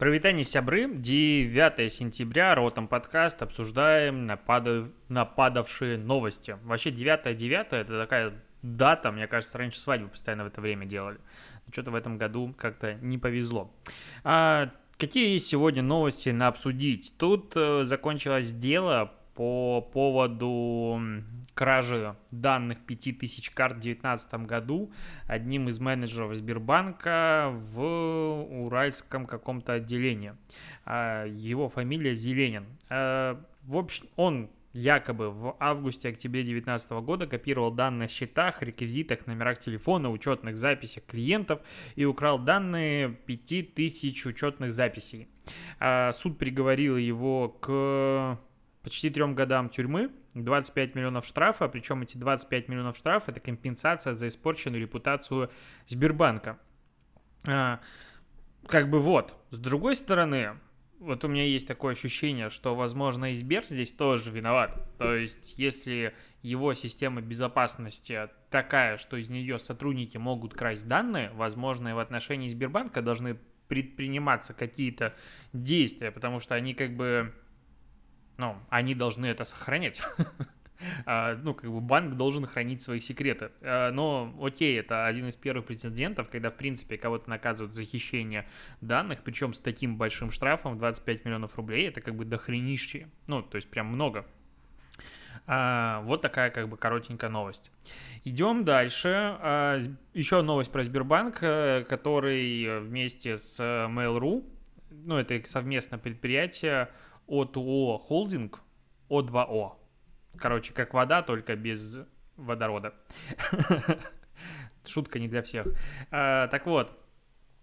Провитание сябры, 9 сентября, Ротом подкаст, обсуждаем нападав... нападавшие новости. Вообще 9-9 это такая дата, мне кажется, раньше свадьбы постоянно в это время делали. Что-то в этом году как-то не повезло. А, какие сегодня новости на обсудить? Тут э, закончилось дело по поводу кражи данных 5000 карт в 2019 году одним из менеджеров Сбербанка в уральском каком-то отделении. А, его фамилия Зеленин. А, в общем, он якобы в августе-октябре 2019 года копировал данные о счетах, реквизитах, номерах телефона, учетных записях клиентов и украл данные 5000 учетных записей. А, суд приговорил его к почти трем годам тюрьмы, 25 миллионов штрафа, причем эти 25 миллионов штрафа это компенсация за испорченную репутацию Сбербанка. А, как бы вот, с другой стороны, вот у меня есть такое ощущение, что, возможно, и Сбер здесь тоже виноват. То есть, если его система безопасности такая, что из нее сотрудники могут красть данные, возможно, и в отношении Сбербанка должны предприниматься какие-то действия, потому что они как бы ну, они должны это сохранять. А, ну, как бы банк должен хранить свои секреты. А, но, окей, это один из первых прецедентов, когда, в принципе, кого-то наказывают за хищение данных, причем с таким большим штрафом, 25 миллионов рублей, это как бы дохренище. Ну, то есть прям много. А, вот такая как бы коротенькая новость. Идем дальше. Еще новость про Сбербанк, э, который вместе с Mail.ru, ну, это их совместное предприятие, о2О холдинг, О2О. Короче, как вода, только без водорода. Шутка не для всех. А, так вот,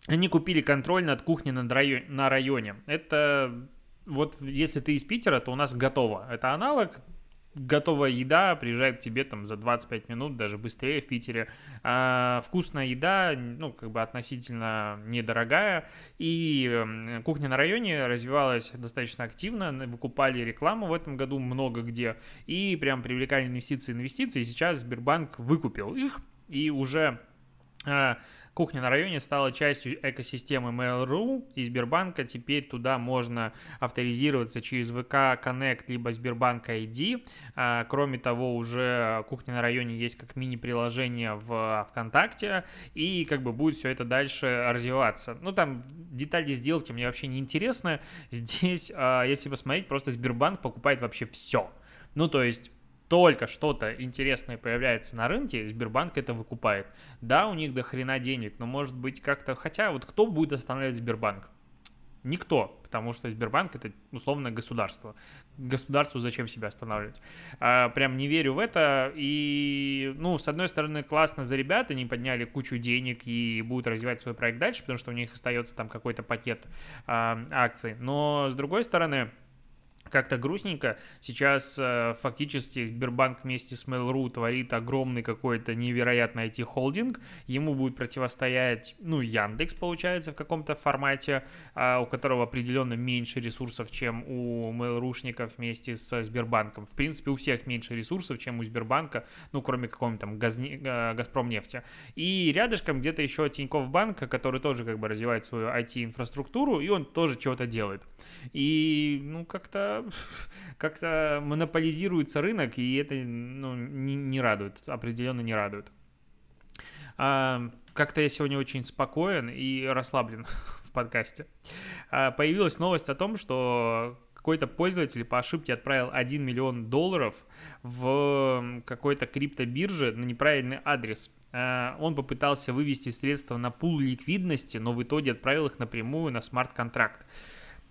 они купили контроль над кухней на районе. Это вот если ты из Питера, то у нас готово. Это аналог готовая еда приезжает к тебе там за 25 минут, даже быстрее в Питере. А вкусная еда, ну, как бы относительно недорогая. И кухня на районе развивалась достаточно активно. Выкупали рекламу в этом году много где. И прям привлекали инвестиции, инвестиции. И сейчас Сбербанк выкупил их. И уже а, Кухня на районе стала частью экосистемы Mail.ru и Сбербанка. Теперь туда можно авторизироваться через ВК Connect либо Сбербанк ID. А, кроме того, уже кухня на районе есть как мини-приложение в ВКонтакте. И как бы будет все это дальше развиваться. Ну, там детали сделки мне вообще не интересны. Здесь, а, если посмотреть, просто Сбербанк покупает вообще все. Ну, то есть только что-то интересное появляется на рынке, Сбербанк это выкупает. Да, у них до хрена денег, но может быть как-то... Хотя вот кто будет останавливать Сбербанк? Никто, потому что Сбербанк это условно государство. Государству зачем себя останавливать? А, прям не верю в это. И, ну, с одной стороны, классно за ребят, они подняли кучу денег и будут развивать свой проект дальше, потому что у них остается там какой-то пакет а, акций. Но с другой стороны, как-то грустненько. Сейчас э, фактически Сбербанк вместе с Mail.ru творит огромный какой-то невероятный IT-холдинг. Ему будет противостоять, ну, Яндекс, получается, в каком-то формате, э, у которого определенно меньше ресурсов, чем у Mail.ru-шников вместе с Сбербанком. В принципе, у всех меньше ресурсов, чем у Сбербанка, ну, кроме какого-нибудь там Газни... э, Газпромнефти. И рядышком где-то еще Тинькофф Банк, который тоже как бы развивает свою IT-инфраструктуру, и он тоже чего-то делает. И, ну, как-то как-то монополизируется рынок, и это ну, не, не радует, определенно не радует. А, как-то я сегодня очень спокоен и расслаблен в подкасте. А, появилась новость о том, что какой-то пользователь по ошибке отправил 1 миллион долларов в какой-то криптобирже на неправильный адрес. А, он попытался вывести средства на пул ликвидности, но в итоге отправил их напрямую на смарт-контракт.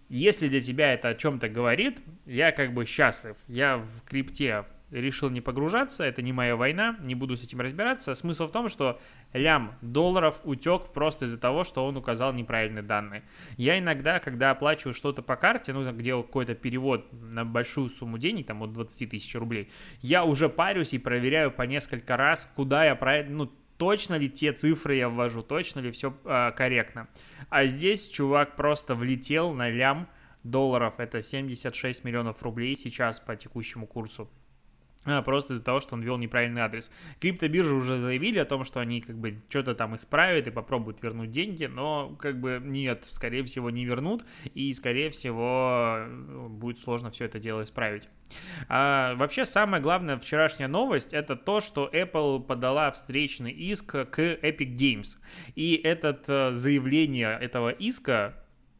Если для тебя это о чем-то говорит, я как бы счастлив. Я в крипте решил не погружаться, это не моя война, не буду с этим разбираться. Смысл в том, что лям долларов утек просто из-за того, что он указал неправильные данные. Я иногда, когда оплачиваю что-то по карте, ну, где какой-то перевод на большую сумму денег, там от 20 тысяч рублей, я уже парюсь и проверяю по несколько раз, куда я правильно, ну, точно ли те цифры я ввожу, точно ли все э, корректно. А здесь чувак просто влетел на лям долларов, это 76 миллионов рублей сейчас по текущему курсу. А, просто из-за того, что он ввел неправильный адрес. Криптобиржи уже заявили о том, что они как бы что-то там исправят и попробуют вернуть деньги, но как бы нет, скорее всего не вернут и скорее всего будет сложно все это дело исправить. А, вообще самая главная вчерашняя новость это то, что Apple подала встречный иск к Epic Games. И это э, заявление этого иска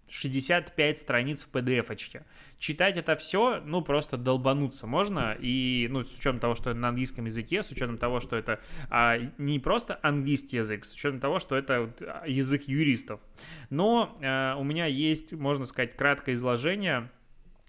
65 страниц в PDF-очке. Читать это все, ну, просто долбануться можно, и, ну, с учетом того, что это на английском языке, с учетом того, что это а, не просто английский язык, с учетом того, что это вот, а, язык юристов. Но а, у меня есть, можно сказать, краткое изложение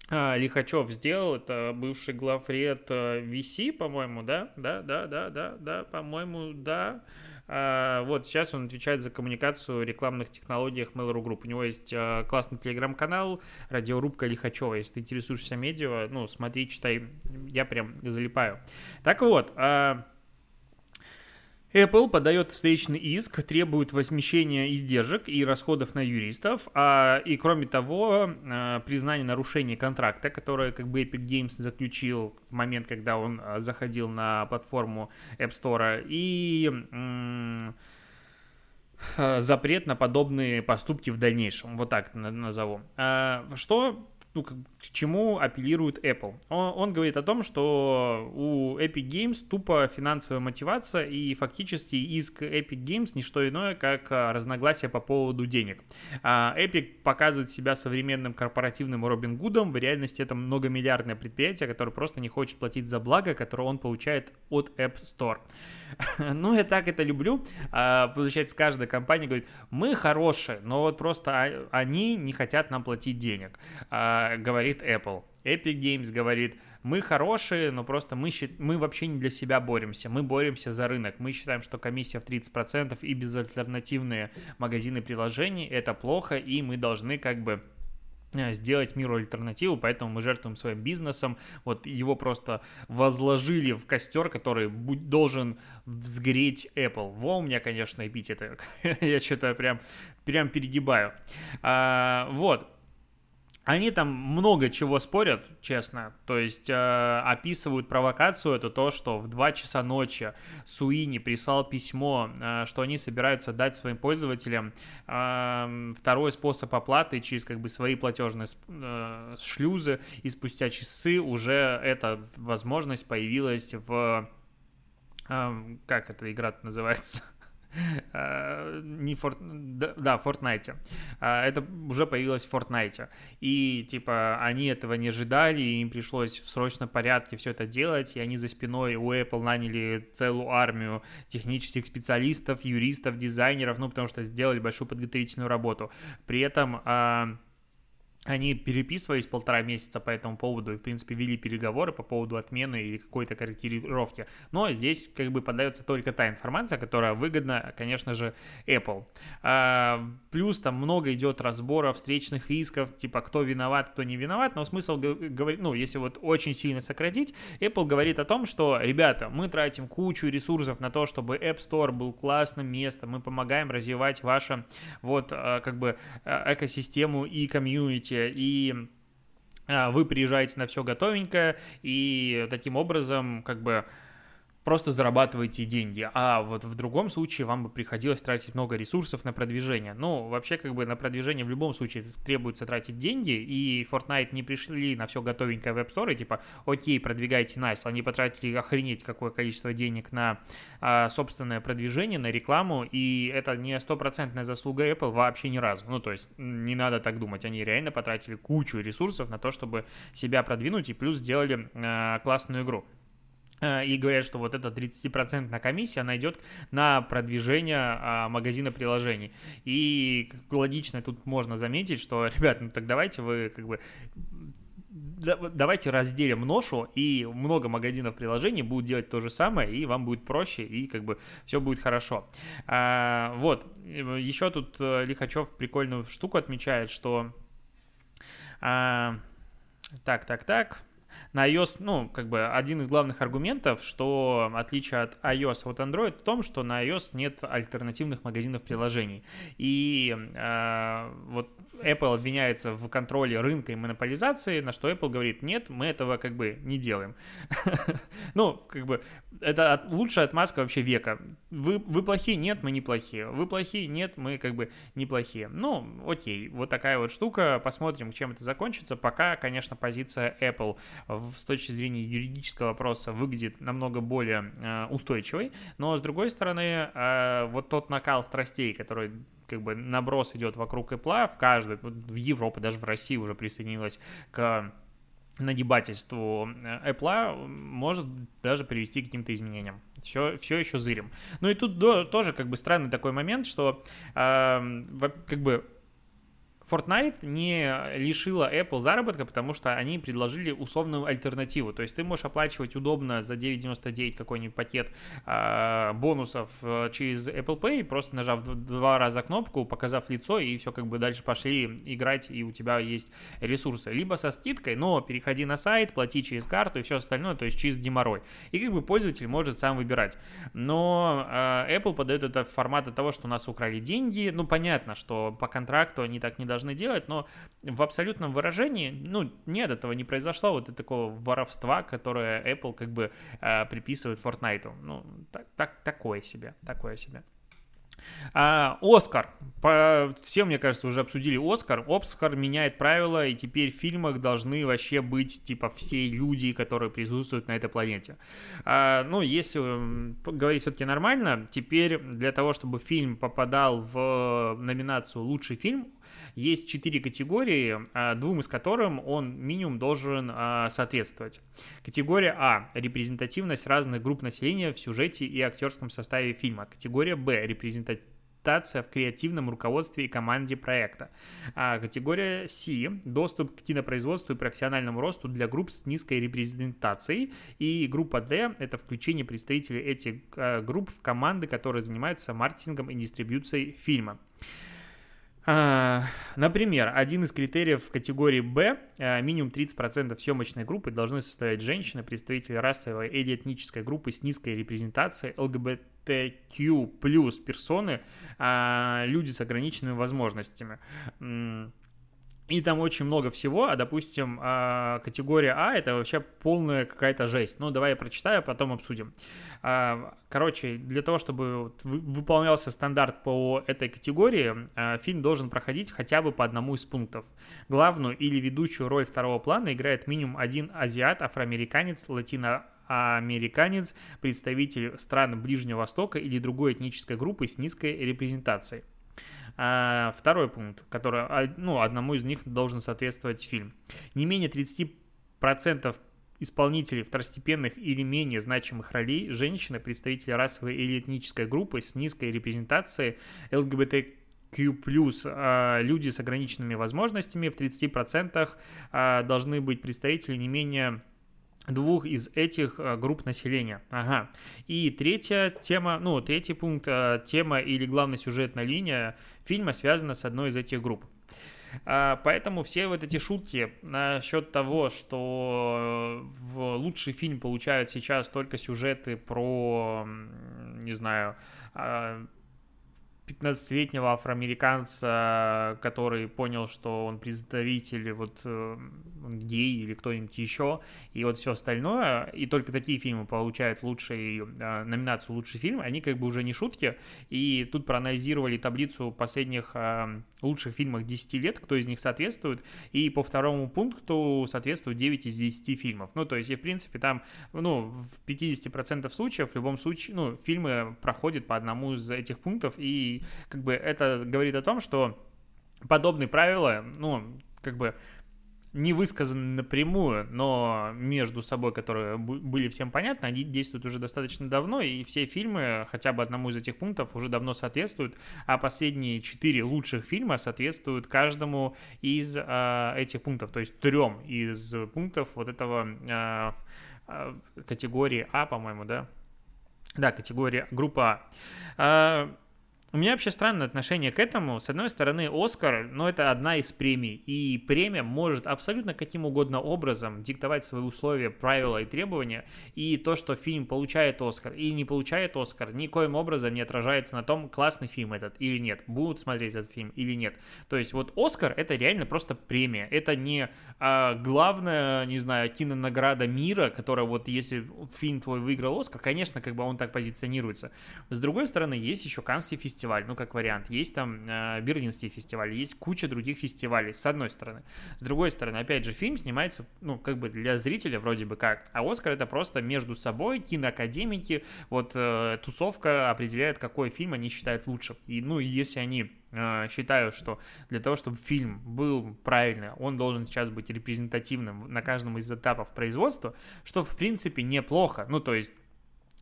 а, Лихачев сделал, это бывший главред VC, по-моему, да? Да, да, да, да, да, по-моему, да. А, вот сейчас он отвечает за коммуникацию рекламных технологиях Mail.ru Group. У него есть а, классный телеграм-канал, радиорубка Лихачева. Если ты интересуешься медиа, ну, смотри, читай, я прям залипаю. Так вот, а, Apple подает встречный иск, требует возмещения издержек и расходов на юристов, а, и кроме того, а, признание нарушения контракта, которое как бы Epic Games заключил в момент, когда он а, заходил на платформу App Store, и м- запрет на подобные поступки в дальнейшем, вот так назову. А, что ну, к чему апеллирует Apple. Он, он говорит о том, что у Epic Games тупо финансовая мотивация, и фактически иск Epic Games не что иное, как а, разногласия по поводу денег. А Epic показывает себя современным корпоративным Робин Гудом, в реальности это многомиллиардное предприятие, которое просто не хочет платить за благо, которое он получает от App Store. ну, я так это люблю. А, получается, каждая компания говорит, мы хорошие, но вот просто они не хотят нам платить денег, говорит Apple. Epic Games говорит, мы хорошие, но просто мы, мы вообще не для себя боремся, мы боремся за рынок. Мы считаем, что комиссия в 30% и безальтернативные магазины приложений – это плохо, и мы должны как бы Э, сделать миру альтернативу, поэтому мы жертвуем своим бизнесом. Вот его просто возложили в костер, который должен взгреть Apple. Во, у меня, конечно, эпитеты. Я что-то прям, прям перегибаю. А, вот. Они там много чего спорят, честно. То есть э, описывают провокацию. Это то, что в 2 часа ночи Суини прислал письмо, э, что они собираются дать своим пользователям э, второй способ оплаты через как бы свои платежные э, шлюзы. И спустя часы уже эта возможность появилась в... Э, как эта игра называется? Э, не Форт... Да, Fortnite. Э, это уже появилось в Fortnite. И, типа, они этого не ожидали, и им пришлось в срочном порядке все это делать, и они за спиной у Apple наняли целую армию технических специалистов, юристов, дизайнеров, ну, потому что сделали большую подготовительную работу. При этом э, они переписывались полтора месяца по этому поводу и, в принципе, вели переговоры по поводу отмены или какой-то корректировки. Но здесь как бы подается только та информация, которая выгодна, конечно же, Apple. А, плюс там много идет разбора встречных исков, типа кто виноват, кто не виноват, но смысл говорить, ну, если вот очень сильно сократить, Apple говорит о том, что, ребята, мы тратим кучу ресурсов на то, чтобы App Store был классным местом, мы помогаем развивать ваше вот а, как бы а, экосистему и комьюнити, и а, вы приезжаете на все готовенькое, и таким образом, как бы, просто зарабатываете деньги, а вот в другом случае вам бы приходилось тратить много ресурсов на продвижение. Ну, вообще, как бы на продвижение в любом случае требуется тратить деньги, и Fortnite не пришли на все готовенькое в App и типа, окей, продвигайте nice, они потратили охренеть какое количество денег на а, собственное продвижение, на рекламу, и это не стопроцентная заслуга Apple вообще ни разу. Ну, то есть, не надо так думать, они реально потратили кучу ресурсов на то, чтобы себя продвинуть, и плюс сделали а, классную игру. Э, и говорят, что вот эта 30% комиссия, она идет на продвижение а, магазина приложений. И логично тут можно заметить, что, ребят, ну так давайте вы как бы давайте разделим ношу, и много магазинов приложений будут делать то же самое, и вам будет проще, и как бы все будет хорошо. А, вот, еще тут э, Лихачев прикольную штуку отмечает, что... А, так, так, так на iOS, ну, как бы один из главных аргументов, что отличие от iOS от Android в том, что на iOS нет альтернативных магазинов приложений. И э, вот Apple обвиняется в контроле рынка и монополизации, на что Apple говорит, нет, мы этого как бы не делаем. Ну, как бы, это лучшая отмазка вообще века. Вы, плохие? Нет, мы не плохие. Вы плохие? Нет, мы как бы неплохие. Ну, окей, вот такая вот штука. Посмотрим, чем это закончится. Пока, конечно, позиция Apple с точки зрения юридического вопроса выглядит намного более э, устойчивой. Но, с другой стороны, э, вот тот накал страстей, который как бы наброс идет вокруг Apple, в каждой, в Европе, даже в России уже присоединилась к нагибательству э, Apple может даже привести к каким-то изменениям. Все, все еще зырим. Ну и тут до, тоже как бы странный такой момент, что э, как бы Fortnite не лишила Apple заработка, потому что они предложили условную альтернативу. То есть ты можешь оплачивать удобно за 9.99 какой-нибудь пакет э, бонусов через Apple Pay, просто нажав два раза кнопку, показав лицо, и все как бы дальше пошли играть, и у тебя есть ресурсы. Либо со скидкой, но переходи на сайт, плати через карту и все остальное, то есть через геморрой. И как бы пользователь может сам выбирать. Но э, Apple подает это в формат того, что у нас украли деньги. Ну, понятно, что по контракту они так не должны должны делать, но в абсолютном выражении, ну, нет, этого не произошло, вот такого воровства, которое Apple как бы э, приписывает Fortnite. Ну, так, так, такое себе, такое себе. А, Оскар. Все, мне кажется, уже обсудили Оскар. Оскар меняет правила, и теперь в фильмах должны вообще быть, типа, все люди, которые присутствуют на этой планете. А, ну, если говорить все-таки нормально, теперь для того, чтобы фильм попадал в номинацию «Лучший фильм», есть четыре категории, а, двум из которых он минимум должен а, соответствовать. Категория А – репрезентативность разных групп населения в сюжете и актерском составе фильма. Категория Б – репрезентативность в креативном руководстве и команде проекта. А категория C – доступ к кинопроизводству и профессиональному росту для групп с низкой репрезентацией. И группа D – это включение представителей этих а, групп в команды, которые занимаются маркетингом и дистрибьюцией фильма. А, например, один из критериев категории B а, минимум 30% съемочной группы должны составлять женщины, представители расовой или этнической группы с низкой репрезентацией, ЛГБТQ плюс персоны, а, люди с ограниченными возможностями. И там очень много всего, а, допустим, категория А — это вообще полная какая-то жесть. Ну, давай я прочитаю, потом обсудим. А, короче, для того, чтобы выполнялся стандарт по этой категории, а, фильм должен проходить хотя бы по одному из пунктов. Главную или ведущую роль второго плана играет минимум один азиат, афроамериканец, латино американец, представитель стран Ближнего Востока или другой этнической группы с низкой репрезентацией. А, второй пункт, который, ну, одному из них должен соответствовать фильм. Не менее 30% исполнителей второстепенных или менее значимых ролей, женщины, представители расовой или этнической группы с низкой репрезентацией, ЛГБТQ+, а, люди с ограниченными возможностями, в 30% а, должны быть представители не менее двух из этих а, групп населения. Ага. И третья тема, ну, третий пункт, тема или главная сюжетная линия фильма связана с одной из этих групп. А, поэтому все вот эти шутки насчет того, что в лучший фильм получают сейчас только сюжеты про, не знаю, а, 15-летнего афроамериканца, который понял, что он представитель вот э, гей или кто-нибудь еще, и вот все остальное, и только такие фильмы получают лучший, э, номинацию «Лучший фильм», они как бы уже не шутки, и тут проанализировали таблицу последних э, лучших фильмов 10 лет, кто из них соответствует, и по второму пункту соответствует 9 из 10 фильмов. Ну, то есть, и в принципе там, ну, в 50% случаев в любом случае, ну, фильмы проходят по одному из этих пунктов, и как бы это говорит о том, что подобные правила, ну, как бы не высказаны напрямую, но между собой, которые были всем понятны, они действуют уже достаточно давно, и все фильмы хотя бы одному из этих пунктов уже давно соответствуют, а последние четыре лучших фильма соответствуют каждому из э, этих пунктов, то есть трем из пунктов вот этого э, э, категории А, по-моему, да? Да, категория группа А. у меня вообще странное отношение к этому. С одной стороны, Оскар, ну, это одна из премий, и премия может абсолютно каким угодно образом диктовать свои условия, правила и требования, и то, что фильм получает Оскар или не получает Оскар, никоим образом не отражается на том, классный фильм этот или нет, будут смотреть этот фильм или нет. То есть вот Оскар это реально просто премия, это не а, главная, не знаю, кинонаграда мира, которая вот если фильм твой выиграл Оскар, конечно, как бы он так позиционируется. С другой стороны, есть еще Канский фестиваль, фестиваль, ну, как вариант. Есть там э, Берлинский фестиваль, есть куча других фестивалей, с одной стороны. С другой стороны, опять же, фильм снимается, ну, как бы для зрителя вроде бы как, а Оскар это просто между собой, киноакадемики, вот э, тусовка определяет, какой фильм они считают лучшим. И, ну, если они э, считают, что для того, чтобы фильм был правильный, он должен сейчас быть репрезентативным на каждом из этапов производства, что, в принципе, неплохо. Ну, то есть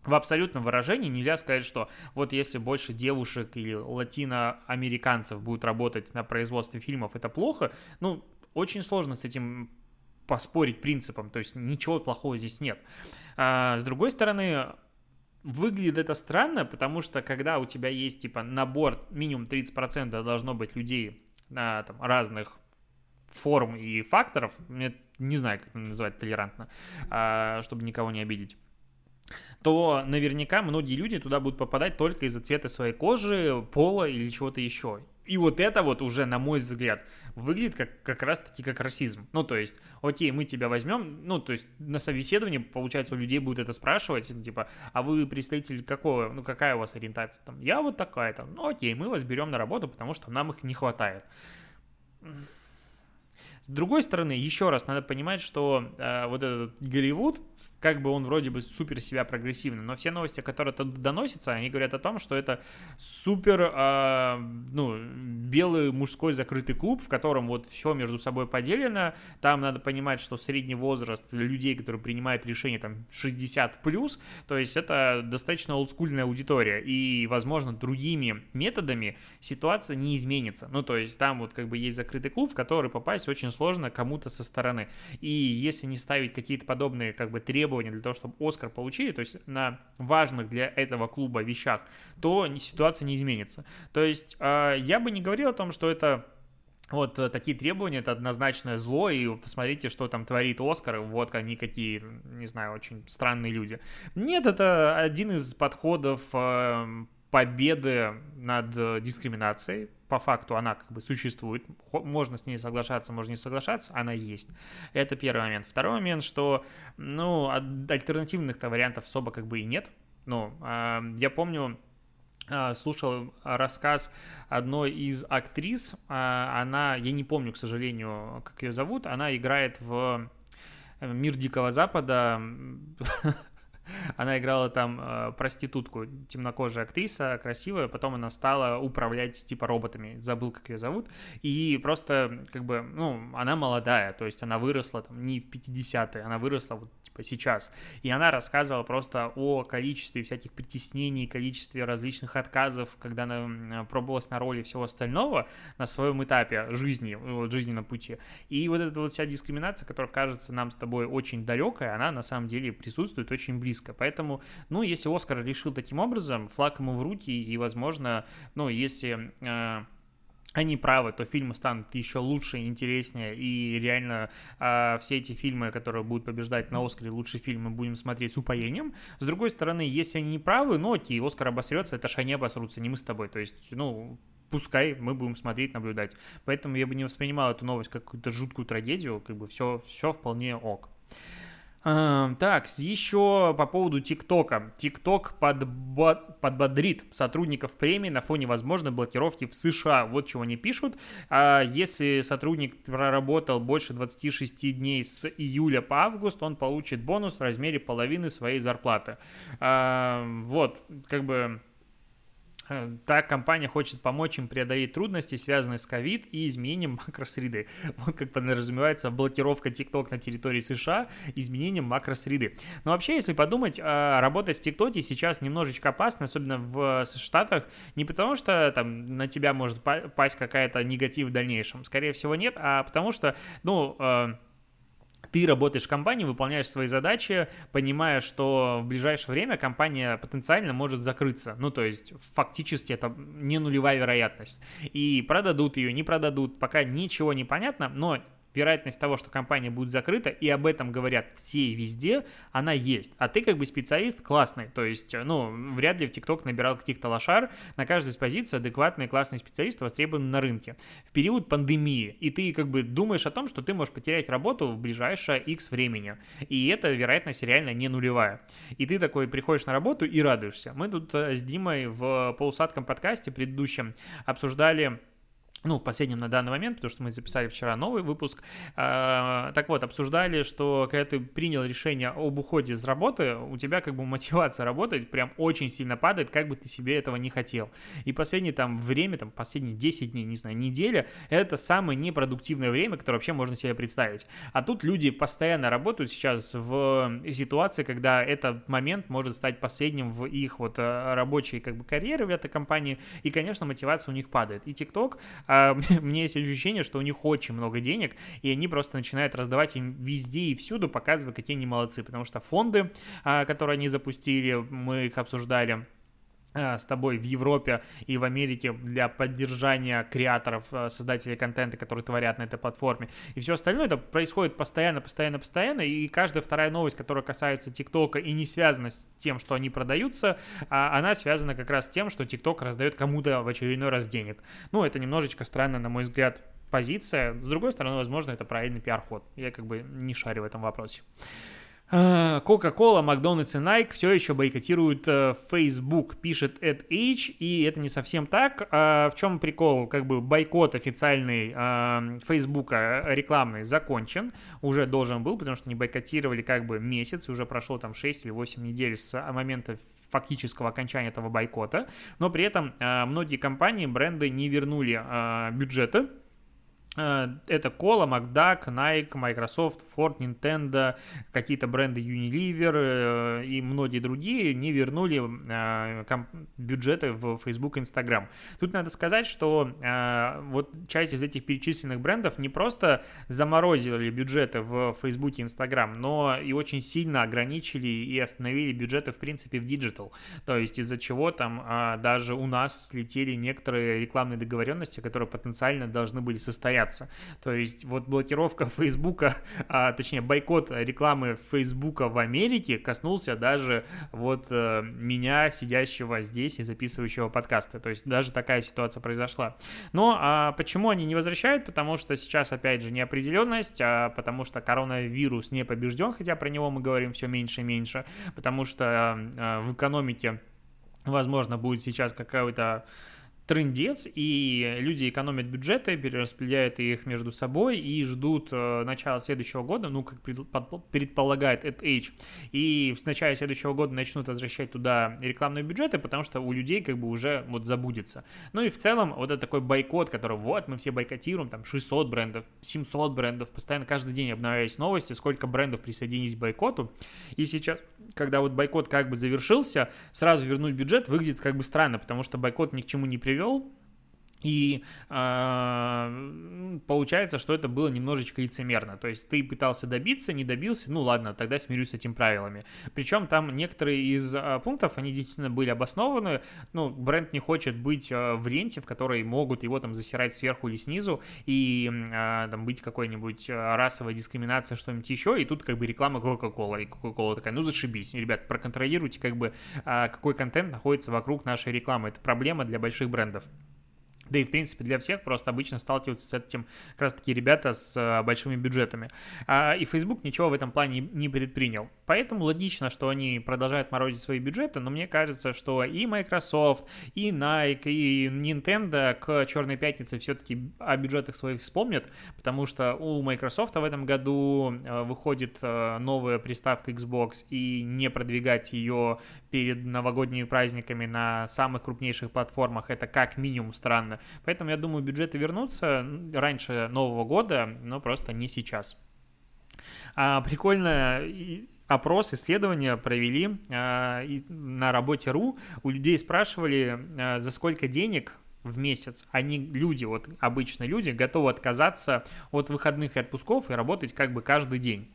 в абсолютном выражении нельзя сказать, что вот если больше девушек или латиноамериканцев будет работать на производстве фильмов, это плохо. Ну, очень сложно с этим поспорить принципом, то есть ничего плохого здесь нет. А, с другой стороны, выглядит это странно, потому что когда у тебя есть типа набор минимум 30% должно быть людей на там, разных форм и факторов, я не знаю, как это называть толерантно, а, чтобы никого не обидеть то наверняка многие люди туда будут попадать только из-за цвета своей кожи, пола или чего-то еще. И вот это вот уже, на мой взгляд, выглядит как, как раз-таки как расизм. Ну, то есть, окей, мы тебя возьмем, ну, то есть, на собеседовании, получается, у людей будет это спрашивать, типа, а вы представитель какого, ну, какая у вас ориентация? Там, я вот такая-то. Ну, окей, мы вас берем на работу, потому что нам их не хватает. С другой стороны, еще раз надо понимать, что э, вот этот Голливуд, как бы он вроде бы супер себя прогрессивный, но все новости, которые тут доносятся, они говорят о том, что это супер, э, ну, белый мужской закрытый клуб, в котором вот все между собой поделено. Там надо понимать, что средний возраст людей, которые принимают решения, там 60 плюс, то есть это достаточно олдскульная аудитория, и, возможно, другими методами ситуация не изменится. Ну, то есть там вот как бы есть закрытый клуб, в который попасть очень сложно кому-то со стороны. И если не ставить какие-то подобные как бы требования для того, чтобы Оскар получили, то есть на важных для этого клуба вещах, то ситуация не изменится. То есть а, я бы не говорил о том, что это вот такие требования, это однозначное зло, и посмотрите, что там творит Оскар, вот они какие, не знаю, очень странные люди. Нет, это один из подходов эм, победы над дискриминацией. По факту она как бы существует. Можно с ней соглашаться, можно не соглашаться, она есть. Это первый момент. Второй момент, что, ну, альтернативных-то вариантов особо как бы и нет. Ну, я помню, а, слушал рассказ одной из актрис. А, она, я не помню, к сожалению, как ее зовут. Она играет в э, «Мир Дикого Запада». Она играла там э, проститутку, темнокожая актриса, красивая, потом она стала управлять типа роботами, забыл, как ее зовут, и просто как бы, ну, она молодая, то есть она выросла там не в 50-е, она выросла вот типа сейчас, и она рассказывала просто о количестве всяких притеснений, количестве различных отказов, когда она пробовалась на роли всего остального на своем этапе жизни, вот, жизненном пути, и вот эта вот вся дискриминация, которая кажется нам с тобой очень далекая, она на самом деле присутствует очень близко близко. Поэтому, ну, если Оскар решил таким образом, флаг ему в руки, и, возможно, ну, если э, они правы, то фильмы станут еще лучше, интереснее, и реально э, все эти фильмы, которые будут побеждать на Оскаре, лучшие фильмы, будем смотреть с упоением. С другой стороны, если они не правы, ну окей, Оскар обосрется, это ж они обосрутся, не мы с тобой. То есть, ну, пускай мы будем смотреть, наблюдать. Поэтому я бы не воспринимал эту новость как какую-то жуткую трагедию, как бы все, все вполне ок. Так, еще по поводу ТикТока. ТикТок подбодрит сотрудников премии на фоне возможной блокировки в США. Вот чего они пишут. А если сотрудник проработал больше 26 дней с июля по август, он получит бонус в размере половины своей зарплаты. Вот, как бы так компания хочет помочь им преодолеть трудности, связанные с ковид и изменением макросреды. Вот как подразумевается блокировка TikTok на территории США изменением макросреды. Но вообще, если подумать, э, работать в ТикТоке сейчас немножечко опасно, особенно в Штатах, не потому что там на тебя может пасть какая-то негатив в дальнейшем, скорее всего нет, а потому что, ну, э, ты работаешь в компании, выполняешь свои задачи, понимая, что в ближайшее время компания потенциально может закрыться. Ну, то есть, фактически это не нулевая вероятность. И продадут ее, не продадут, пока ничего не понятно, но вероятность того, что компания будет закрыта, и об этом говорят все и везде, она есть. А ты как бы специалист классный, то есть, ну, вряд ли в ТикТок набирал каких-то лошар, на каждой из позиций адекватные классные специалисты востребованы на рынке. В период пандемии, и ты как бы думаешь о том, что ты можешь потерять работу в ближайшее X времени, и эта вероятность реально не нулевая. И ты такой приходишь на работу и радуешься. Мы тут э, с Димой в полусадком подкасте предыдущем обсуждали ну, в последнем на данный момент, потому что мы записали вчера новый выпуск. А, так вот, обсуждали, что когда ты принял решение об уходе из работы, у тебя как бы мотивация работать прям очень сильно падает, как бы ты себе этого не хотел. И последнее там время, там последние 10 дней, не знаю, неделя, это самое непродуктивное время, которое вообще можно себе представить. А тут люди постоянно работают сейчас в ситуации, когда этот момент может стать последним в их вот э, рабочей как бы карьере в этой компании, и, конечно, мотивация у них падает. И TikTok а меня есть ощущение, что у них очень много денег, и они просто начинают раздавать им везде и всюду, показывая, какие они молодцы, потому что фонды, а, которые они запустили, мы их обсуждали, с тобой в Европе и в Америке для поддержания креаторов, э, создателей контента, которые творят на этой платформе. И все остальное это происходит постоянно, постоянно, постоянно. И каждая вторая новость, которая касается ТикТока и не связана с тем, что они продаются, а она связана как раз с тем, что ТикТок раздает кому-то в очередной раз денег. Ну, это немножечко странно, на мой взгляд, позиция. С другой стороны, возможно, это правильный пиар-ход. Я как бы не шарю в этом вопросе. Coca-Cola, Макдональдс и Nike все еще бойкотируют э, Facebook, пишет Ed H, и это не совсем так. А в чем прикол? Как бы бойкот официальный э, Facebook рекламный закончен, уже должен был, потому что не бойкотировали как бы месяц, и уже прошло там 6 или 8 недель с момента фактического окончания этого бойкота, но при этом э, многие компании, бренды не вернули э, бюджеты Э, это Cola, MacDuck, Nike, Microsoft, Ford, Nintendo, какие-то бренды Unilever э, и многие другие не вернули э, бюджеты в Facebook и Instagram. Тут надо сказать, что вот часть из этих перечисленных брендов не просто заморозили бюджеты в Facebook и Instagram, но и очень сильно ограничили и остановили бюджеты, в принципе, в digital. То есть из-за чего там даже у нас слетели некоторые рекламные договоренности, которые потенциально должны были состояться боятся. То есть вот блокировка Фейсбука, а, точнее бойкот рекламы Фейсбука в Америке коснулся даже вот э, меня, сидящего здесь и записывающего подкасты. То есть даже такая ситуация произошла. Но а почему они не возвращают? Потому что сейчас, опять же, неопределенность, а потому что коронавирус не побежден, хотя про него мы говорим все меньше и меньше, потому что э, в экономике возможно, будет сейчас какая-то трендец, и люди экономят бюджеты, перераспределяют их между собой и ждут э, начала следующего года, ну, как предполагает Edge, и в начале следующего года начнут возвращать туда рекламные бюджеты, потому что у людей как бы уже вот забудется. Ну и в целом вот это такой бойкот, который вот мы все бойкотируем, там 600 брендов, 700 брендов, постоянно каждый день обновлялись новости, сколько брендов присоединились к бойкоту, и сейчас, когда вот бойкот как бы завершился, сразу вернуть бюджет выглядит как бы странно, потому что бойкот ни к чему не привел, Google. И э, получается, что это было немножечко лицемерно. То есть ты пытался добиться, не добился, ну ладно, тогда смирюсь с этими правилами. Причем там некоторые из э, пунктов, они действительно были обоснованы. Ну, бренд не хочет быть э, в ленте, в которой могут его там засирать сверху или снизу, и э, там быть какой-нибудь расовой дискриминацией, что-нибудь еще, и тут как бы реклама Coca-Cola, и Coca-Cola такая, ну зашибись, ребят, проконтролируйте как бы, э, какой контент находится вокруг нашей рекламы. Это проблема для больших брендов. Да и, в принципе, для всех просто обычно сталкиваются с этим как раз-таки ребята с а, большими бюджетами. А, и Facebook ничего в этом плане не предпринял. Поэтому логично, что они продолжают морозить свои бюджеты, но мне кажется, что и Microsoft, и Nike, и Nintendo к Черной Пятнице все-таки о бюджетах своих вспомнят, потому что у Microsoft в этом году а, выходит а, новая приставка Xbox, и не продвигать ее перед новогодними праздниками на самых крупнейших платформах, это как минимум странно. Поэтому я думаю, бюджеты вернутся раньше Нового года, но просто не сейчас. А, прикольно опрос, исследования провели а, и на работе.ру. У людей спрашивали, а, за сколько денег в месяц. Они, люди, вот обычные люди, готовы отказаться от выходных и отпусков и работать как бы каждый день.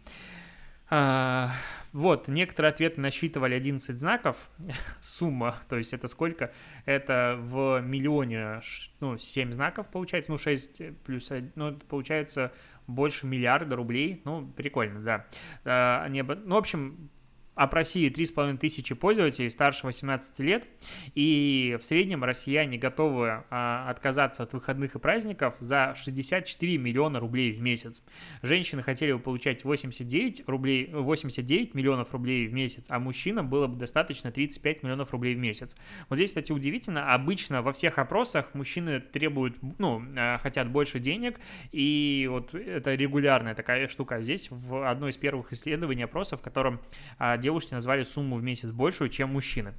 А, вот, некоторые ответы насчитывали 11 знаков, сумма, то есть это сколько? Это в миллионе, ну, 7 знаков получается, ну, 6 плюс 1, ну, получается больше миллиарда рублей, ну, прикольно, да. А, они, ну, в общем, опросили 3,5 тысячи пользователей старше 18 лет, и в среднем россияне готовы а, отказаться от выходных и праздников за 64 миллиона рублей в месяц. Женщины хотели бы получать 89, рублей, 89 миллионов рублей в месяц, а мужчинам было бы достаточно 35 миллионов рублей в месяц. Вот здесь, кстати, удивительно, обычно во всех опросах мужчины требуют, ну, а, хотят больше денег, и вот это регулярная такая штука. Здесь в одной из первых исследований опросов, в котором а, девушки назвали сумму в месяц большую, чем мужчины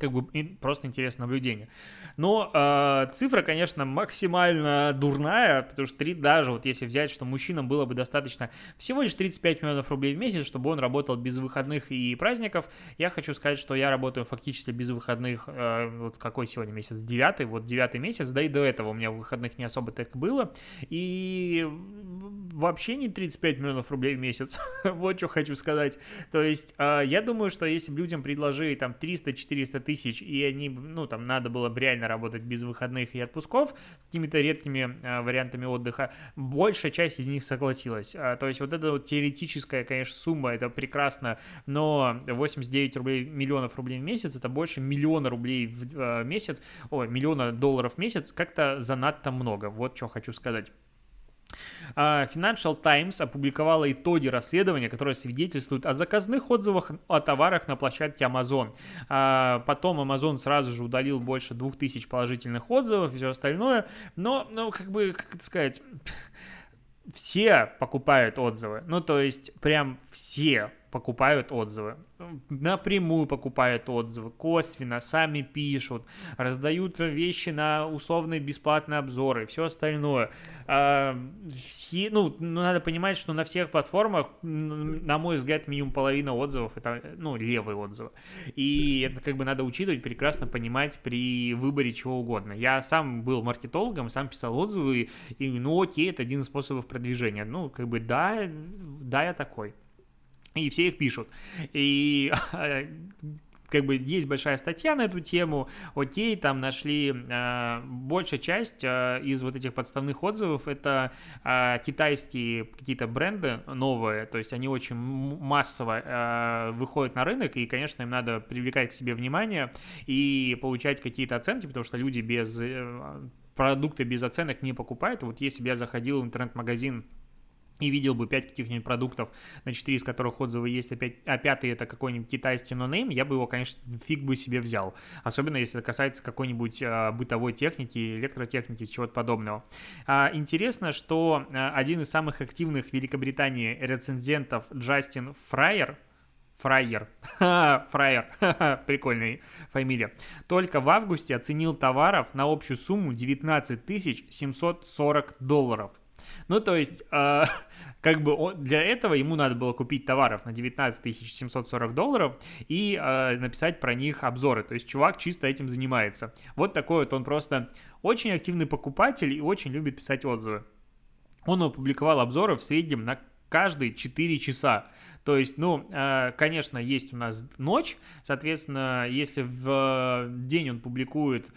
как бы просто интересное наблюдение. Но э, цифра, конечно, максимально дурная, потому что 3, даже вот если взять, что мужчинам было бы достаточно всего лишь 35 миллионов рублей в месяц, чтобы он работал без выходных и праздников, я хочу сказать, что я работаю фактически без выходных, э, вот какой сегодня месяц? Девятый, вот девятый месяц, да и до этого у меня выходных не особо так было, и вообще не 35 миллионов рублей в месяц, вот что хочу сказать. То есть э, я думаю, что если бы людям предложили там 300-400 тысяч, и они, ну, там, надо было бы реально работать без выходных и отпусков, какими-то редкими э, вариантами отдыха, большая часть из них согласилась. А, то есть вот эта вот теоретическая, конечно, сумма, это прекрасно, но 89 рублей, миллионов рублей в месяц, это больше миллиона рублей в э, месяц, ой, миллиона долларов в месяц, как-то занадто много, вот что хочу сказать. А, Financial Times опубликовала итоги расследования, которые свидетельствуют о заказных отзывах о товарах на площадке Amazon. А, потом Amazon сразу же удалил больше 2000 положительных отзывов и все остальное. Но, ну, как бы, как это сказать, все покупают отзывы. Ну, то есть, прям все покупают отзывы. Напрямую покупают отзывы, косвенно, сами пишут, раздают вещи на условные бесплатные обзоры, все остальное. А, все, ну, надо понимать, что на всех платформах, на мой взгляд, минимум половина отзывов это, ну, левые отзывы. И это как бы надо учитывать, прекрасно понимать при выборе чего угодно. Я сам был маркетологом, сам писал отзывы, и, ну, окей, это один из способов продвижения. Ну, как бы, да, да, я такой. И все их пишут. И как бы есть большая статья на эту тему, окей, там нашли э, большая часть э, из вот этих подставных отзывов, это э, китайские какие-то бренды новые, то есть они очень массово э, выходят на рынок, и, конечно, им надо привлекать к себе внимание и получать какие-то оценки, потому что люди без э, продукты без оценок не покупают. Вот если бы я заходил в интернет-магазин и видел бы 5 каких-нибудь продуктов, на 4 из которых отзывы есть, а, 5, а 5 это какой-нибудь китайский нонейм, я бы его, конечно, фиг бы себе взял. Особенно если это касается какой-нибудь а, бытовой техники, электротехники, чего-то подобного. А, интересно, что а, один из самых активных в Великобритании рецензентов Джастин Фрайер, Фрайер. Фрайер. Прикольная фамилия. Только в августе оценил товаров на общую сумму 19 740 долларов. Ну, то есть, э, как бы он, для этого ему надо было купить товаров на 19 740 долларов и э, написать про них обзоры. То есть, чувак чисто этим занимается. Вот такой вот он просто очень активный покупатель и очень любит писать отзывы. Он опубликовал обзоры в среднем на каждые 4 часа. То есть, ну, э, конечно, есть у нас ночь, соответственно, если в день он публикует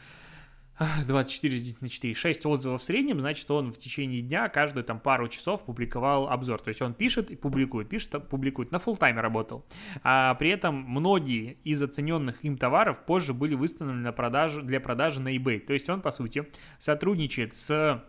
24 на 4, 6 отзывов в среднем, значит, он в течение дня каждую там пару часов публиковал обзор. То есть он пишет и публикует, пишет, публикует. На full тайме работал. А при этом многие из оцененных им товаров позже были выставлены на продажу, для продажи на eBay. То есть он, по сути, сотрудничает с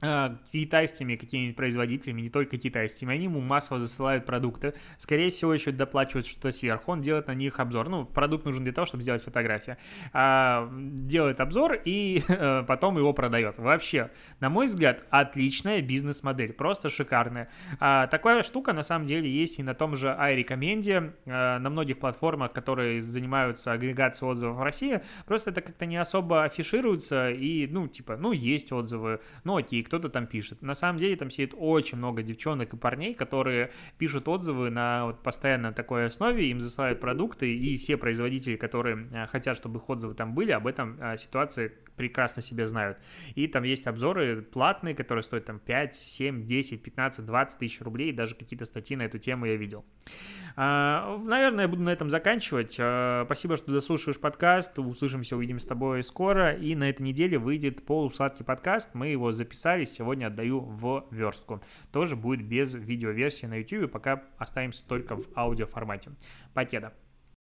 китайскими какими-нибудь производителями, не только китайскими, они ему массово засылают продукты, скорее всего еще доплачивают что-то сверху, он делает на них обзор, ну, продукт нужен для того, чтобы сделать фотографию, а, делает обзор и а, потом его продает. Вообще, на мой взгляд, отличная бизнес-модель, просто шикарная. А, такая штука на самом деле есть и на том же iRecommend, а, на многих платформах, которые занимаются агрегацией отзывов в России, просто это как-то не особо афишируется. И, ну, типа, ну, есть отзывы, ну, окей, кто-то там пишет. На самом деле там сидит очень много девчонок и парней, которые пишут отзывы на вот постоянно такой основе, им засылают продукты, и все производители, которые э, хотят, чтобы их отзывы там были, об этом э, ситуации прекрасно себе знают. И там есть обзоры платные, которые стоят там 5, 7, 10, 15, 20 тысяч рублей, даже какие-то статьи на эту тему я видел. А, наверное, я буду на этом заканчивать. А, спасибо, что дослушаешь подкаст. Услышимся, увидим с тобой скоро. И на этой неделе выйдет полусладкий подкаст. Мы его записали, сегодня отдаю в верстку. Тоже будет без видеоверсии на YouTube, пока останемся только в аудиоформате. Покеда.